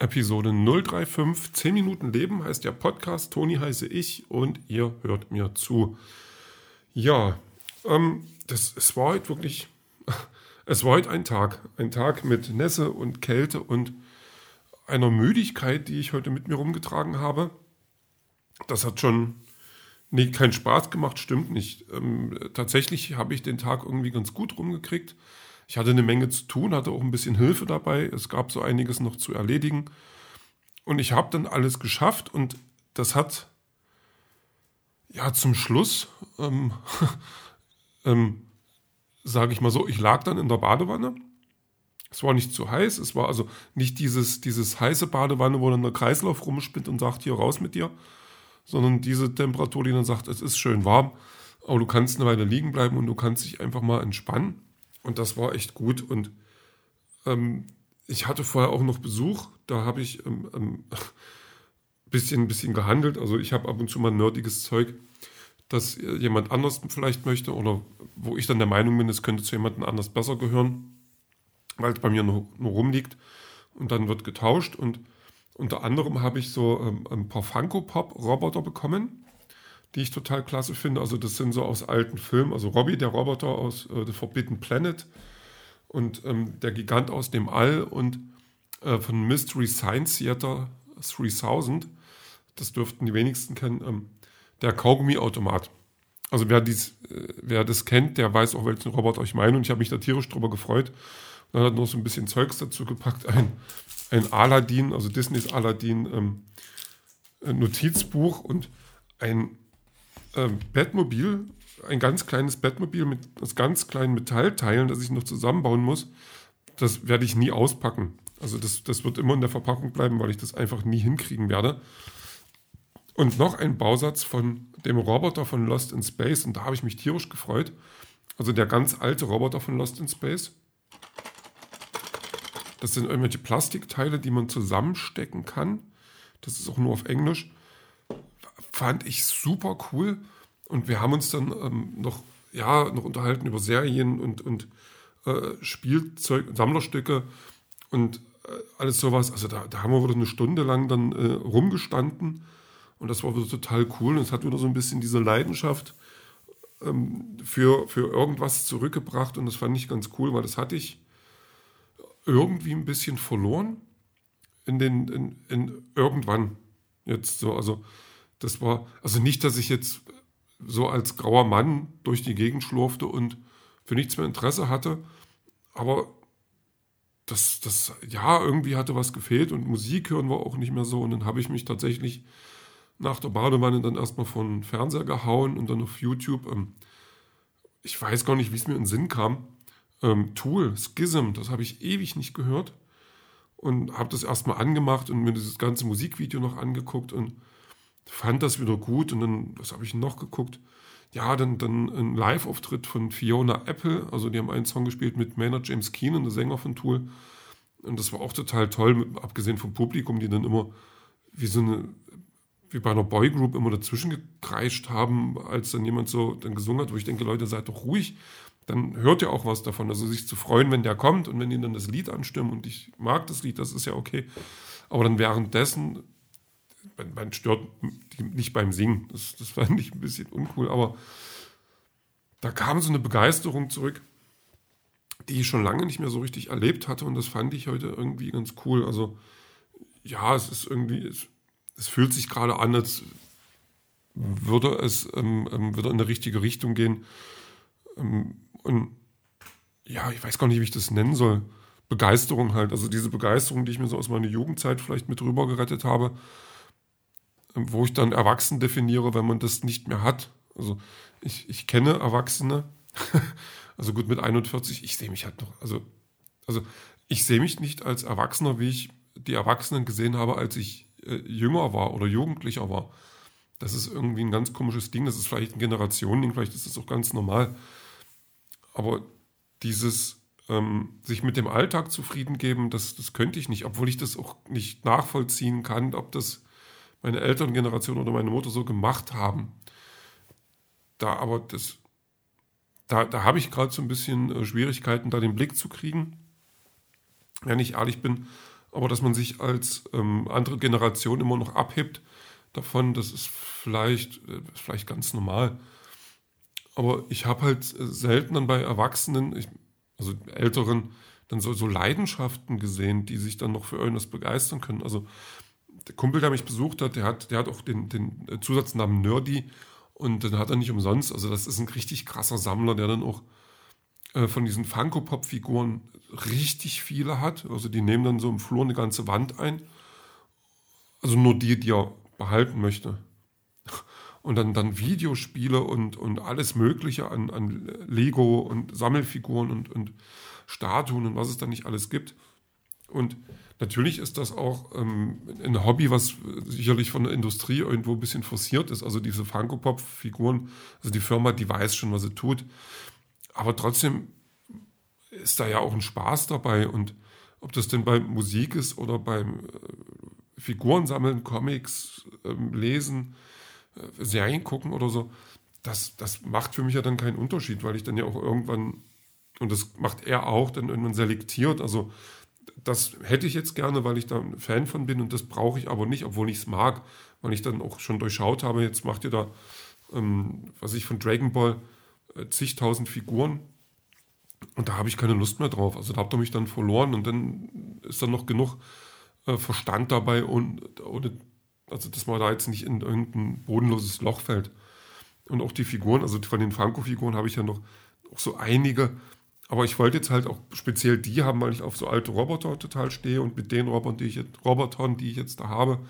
Episode 035. 10 Minuten Leben heißt der Podcast. Toni heiße ich und ihr hört mir zu. Ja, ähm, das, es war heute wirklich, es war heute ein Tag. Ein Tag mit Nässe und Kälte und einer Müdigkeit, die ich heute mit mir rumgetragen habe. Das hat schon nee, keinen Spaß gemacht, stimmt nicht. Ähm, tatsächlich habe ich den Tag irgendwie ganz gut rumgekriegt. Ich hatte eine Menge zu tun, hatte auch ein bisschen Hilfe dabei. Es gab so einiges noch zu erledigen. Und ich habe dann alles geschafft und das hat ja zum Schluss, ähm, ähm, sage ich mal so, ich lag dann in der Badewanne. Es war nicht zu heiß, es war also nicht dieses, dieses heiße Badewanne, wo dann der Kreislauf rumspinnt und sagt, hier raus mit dir, sondern diese Temperatur, die dann sagt, es ist schön warm, aber du kannst eine Weile liegen bleiben und du kannst dich einfach mal entspannen. Und das war echt gut. Und ähm, ich hatte vorher auch noch Besuch. Da habe ich ähm, ähm, bisschen, bisschen gehandelt. Also ich habe ab und zu mal nerdiges Zeug, das jemand anders vielleicht möchte oder wo ich dann der Meinung bin, es könnte zu jemandem anders besser gehören, weil es bei mir nur, nur rumliegt. Und dann wird getauscht. Und unter anderem habe ich so ähm, ein paar Funko-Pop-Roboter bekommen die ich total klasse finde. Also das sind so aus alten Filmen, also Robbie, der Roboter aus äh, The Forbidden Planet und ähm, der Gigant aus dem All und äh, von Mystery Science Theater 3000, das dürften die wenigsten kennen, ähm, der Kaugummi-Automat. Also wer, dies, äh, wer das kennt, der weiß auch, welchen Roboter ich meine und ich habe mich da tierisch drüber gefreut. Und dann hat noch so ein bisschen Zeugs dazu gepackt, ein, ein Aladdin, also Disneys Aladdin ähm, Notizbuch und ein ähm, Bettmobil, ein ganz kleines Bettmobil mit ganz kleinen Metallteilen, das ich noch zusammenbauen muss. Das werde ich nie auspacken. Also das, das wird immer in der Verpackung bleiben, weil ich das einfach nie hinkriegen werde. Und noch ein Bausatz von dem Roboter von Lost in Space. Und da habe ich mich tierisch gefreut. Also der ganz alte Roboter von Lost in Space. Das sind irgendwelche Plastikteile, die man zusammenstecken kann. Das ist auch nur auf Englisch fand ich super cool. Und wir haben uns dann ähm, noch, ja, noch unterhalten über Serien und, und äh, Spielzeug, Sammlerstücke und äh, alles sowas. Also da, da haben wir wieder eine Stunde lang dann äh, rumgestanden und das war wieder total cool. Und es hat wieder so ein bisschen diese Leidenschaft ähm, für, für irgendwas zurückgebracht und das fand ich ganz cool, weil das hatte ich irgendwie ein bisschen verloren in den, in, in irgendwann jetzt so, also das war, also nicht, dass ich jetzt so als grauer Mann durch die Gegend schlurfte und für nichts mehr Interesse hatte, aber das, das, ja, irgendwie hatte was gefehlt und Musik hören war auch nicht mehr so. Und dann habe ich mich tatsächlich nach der Badewanne dann erstmal von Fernseher gehauen und dann auf YouTube, ähm, ich weiß gar nicht, wie es mir in den Sinn kam, ähm, Tool, Schism, das habe ich ewig nicht gehört und habe das erstmal angemacht und mir dieses ganze Musikvideo noch angeguckt und fand das wieder gut und dann, was habe ich noch geguckt? Ja, dann, dann ein Live-Auftritt von Fiona Apple, also die haben einen Song gespielt mit Maynard James Keenan, der Sänger von Tool. Und das war auch total toll, abgesehen vom Publikum, die dann immer wie so eine, wie bei einer Boygroup immer dazwischen gekreischt haben, als dann jemand so dann gesungen hat, wo ich denke, Leute, seid doch ruhig, dann hört ihr auch was davon. Also sich zu freuen, wenn der kommt und wenn die dann das Lied anstimmen und ich mag das Lied, das ist ja okay. Aber dann währenddessen man, man stört nicht beim Singen. Das, das fand ich ein bisschen uncool, aber da kam so eine Begeisterung zurück, die ich schon lange nicht mehr so richtig erlebt hatte und das fand ich heute irgendwie ganz cool. Also ja, es ist irgendwie, es, es fühlt sich gerade an, als würde es ähm, ähm, wieder in die richtige Richtung gehen. Ähm, und ja, ich weiß gar nicht, wie ich das nennen soll. Begeisterung halt, also diese Begeisterung, die ich mir so aus meiner Jugendzeit vielleicht mit rüber gerettet habe, wo ich dann Erwachsen definiere, wenn man das nicht mehr hat. Also ich, ich kenne Erwachsene, also gut mit 41, ich sehe mich halt noch, also, also ich sehe mich nicht als Erwachsener, wie ich die Erwachsenen gesehen habe, als ich äh, jünger war oder Jugendlicher war. Das ist irgendwie ein ganz komisches Ding, das ist vielleicht ein Generationending, vielleicht ist das auch ganz normal. Aber dieses ähm, sich mit dem Alltag zufrieden geben, das, das könnte ich nicht, obwohl ich das auch nicht nachvollziehen kann, ob das meine Elterngeneration oder meine Mutter so gemacht haben. Da aber das, da, da habe ich gerade so ein bisschen äh, Schwierigkeiten, da den Blick zu kriegen. Wenn ich ehrlich bin, Aber dass man sich als ähm, andere Generation immer noch abhebt davon, das ist vielleicht, äh, vielleicht ganz normal. Aber ich habe halt selten dann bei Erwachsenen, ich, also Älteren, dann so, so Leidenschaften gesehen, die sich dann noch für irgendwas begeistern können. Also der Kumpel, der mich besucht hat, der hat, der hat auch den, den Zusatznamen Nerdy und dann hat er nicht umsonst, also das ist ein richtig krasser Sammler, der dann auch äh, von diesen Funko-Pop-Figuren richtig viele hat. Also die nehmen dann so im Flur eine ganze Wand ein. Also nur die, die er behalten möchte. Und dann, dann Videospiele und, und alles Mögliche an, an Lego und Sammelfiguren und, und Statuen und was es da nicht alles gibt. Und natürlich ist das auch ähm, ein Hobby, was sicherlich von der Industrie irgendwo ein bisschen forciert ist. Also diese Funko Pop-Figuren, also die Firma, die weiß schon, was sie tut. Aber trotzdem ist da ja auch ein Spaß dabei. Und ob das denn bei Musik ist oder beim äh, Figuren sammeln, Comics äh, lesen, äh, Serien gucken oder so, das, das macht für mich ja dann keinen Unterschied, weil ich dann ja auch irgendwann, und das macht er auch, dann irgendwann selektiert. Also das hätte ich jetzt gerne, weil ich da ein Fan von bin und das brauche ich aber nicht, obwohl ich es mag, weil ich dann auch schon durchschaut habe, jetzt macht ihr da, ähm, was ich von Dragon Ball, äh, zigtausend Figuren und da habe ich keine Lust mehr drauf. Also da habt ihr mich dann verloren und dann ist dann noch genug äh, Verstand dabei und oder, also dass man da jetzt nicht in irgendein bodenloses Loch fällt. Und auch die Figuren, also von den Franco-Figuren habe ich ja noch auch so einige, aber ich wollte jetzt halt auch speziell die haben, weil ich auf so alte Roboter total stehe und mit den Robotern, die ich jetzt, Robotern, die ich jetzt da habe,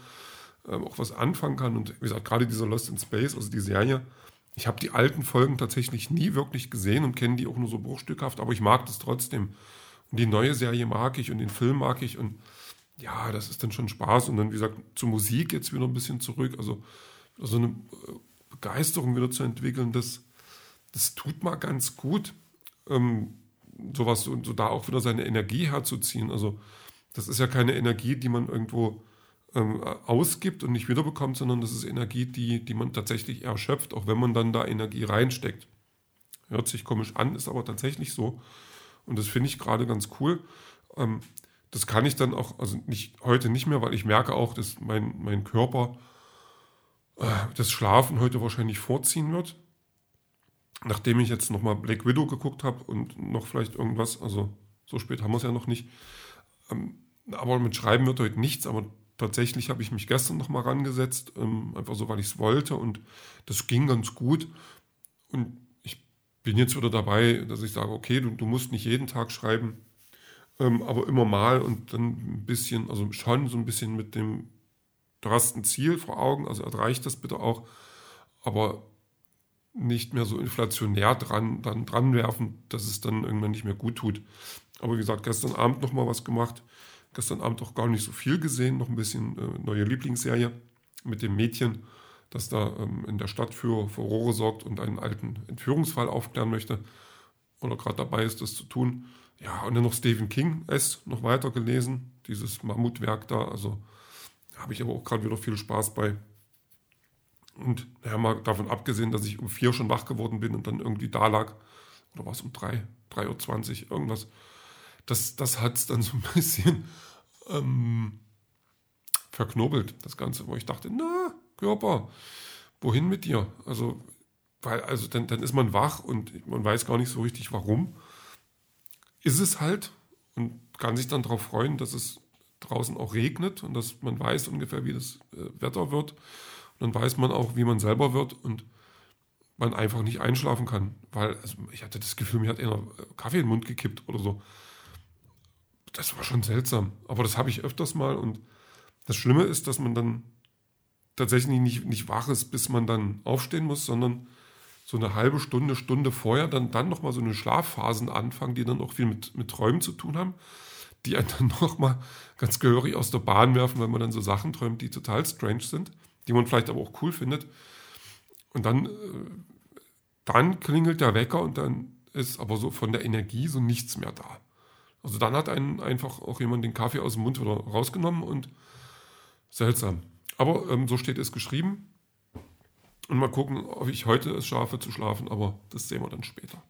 ähm, auch was anfangen kann. Und wie gesagt, gerade dieser Lost in Space, also die Serie, ich habe die alten Folgen tatsächlich nie wirklich gesehen und kenne die auch nur so bruchstückhaft, aber ich mag das trotzdem. Und die neue Serie mag ich und den Film mag ich und ja, das ist dann schon Spaß. Und dann, wie gesagt, zur Musik jetzt wieder ein bisschen zurück. Also so eine äh, Begeisterung wieder zu entwickeln, das, das tut mal ganz gut. Ähm, sowas und so da auch wieder seine Energie herzuziehen. Also das ist ja keine Energie, die man irgendwo ähm, ausgibt und nicht wiederbekommt, sondern das ist Energie, die, die man tatsächlich erschöpft, auch wenn man dann da Energie reinsteckt. Hört sich komisch an, ist aber tatsächlich so. Und das finde ich gerade ganz cool. Ähm, das kann ich dann auch, also nicht heute nicht mehr, weil ich merke auch, dass mein, mein Körper äh, das Schlafen heute wahrscheinlich vorziehen wird nachdem ich jetzt nochmal Black Widow geguckt habe und noch vielleicht irgendwas, also so spät haben wir es ja noch nicht, ähm, aber mit Schreiben wird heute nichts, aber tatsächlich habe ich mich gestern nochmal rangesetzt, ähm, einfach so, weil ich es wollte und das ging ganz gut. Und ich bin jetzt wieder dabei, dass ich sage, okay, du, du musst nicht jeden Tag schreiben, ähm, aber immer mal und dann ein bisschen, also schon so ein bisschen mit dem, ein Ziel vor Augen, also erreicht das bitte auch, aber nicht mehr so inflationär dran, dann dran werfen, dass es dann irgendwann nicht mehr gut tut. Aber wie gesagt, gestern Abend noch mal was gemacht. Gestern Abend auch gar nicht so viel gesehen, noch ein bisschen äh, neue Lieblingsserie mit dem Mädchen, das da ähm, in der Stadt für Furore sorgt und einen alten Entführungsfall aufklären möchte oder gerade dabei ist, das zu tun. Ja, und dann noch Stephen King S noch weiter gelesen, dieses Mammutwerk da. Also habe ich aber auch gerade wieder viel Spaß bei. Und ja, mal davon abgesehen, dass ich um vier schon wach geworden bin und dann irgendwie da lag, oder war es um drei, 3.20 Uhr, irgendwas, das, das hat es dann so ein bisschen ähm, verknobelt, das Ganze, wo ich dachte, na, Körper, wohin mit dir? Also, weil, also dann, dann ist man wach und man weiß gar nicht so richtig warum. Ist es halt und kann sich dann darauf freuen, dass es draußen auch regnet und dass man weiß ungefähr, wie das äh, Wetter wird dann weiß man auch, wie man selber wird und man einfach nicht einschlafen kann. Weil also ich hatte das Gefühl, mir hat einer Kaffee in den Mund gekippt oder so. Das war schon seltsam. Aber das habe ich öfters mal. Und das Schlimme ist, dass man dann tatsächlich nicht, nicht wach ist, bis man dann aufstehen muss, sondern so eine halbe Stunde, Stunde vorher dann, dann nochmal so eine Schlafphasen anfangen, die dann auch viel mit, mit Träumen zu tun haben, die einen dann nochmal ganz gehörig aus der Bahn werfen, weil man dann so Sachen träumt, die total strange sind die man vielleicht aber auch cool findet. Und dann, äh, dann klingelt der Wecker und dann ist aber so von der Energie so nichts mehr da. Also dann hat einen einfach auch jemand den Kaffee aus dem Mund wieder rausgenommen und seltsam. Aber ähm, so steht es geschrieben. Und mal gucken, ob ich heute es schaffe zu schlafen, aber das sehen wir dann später.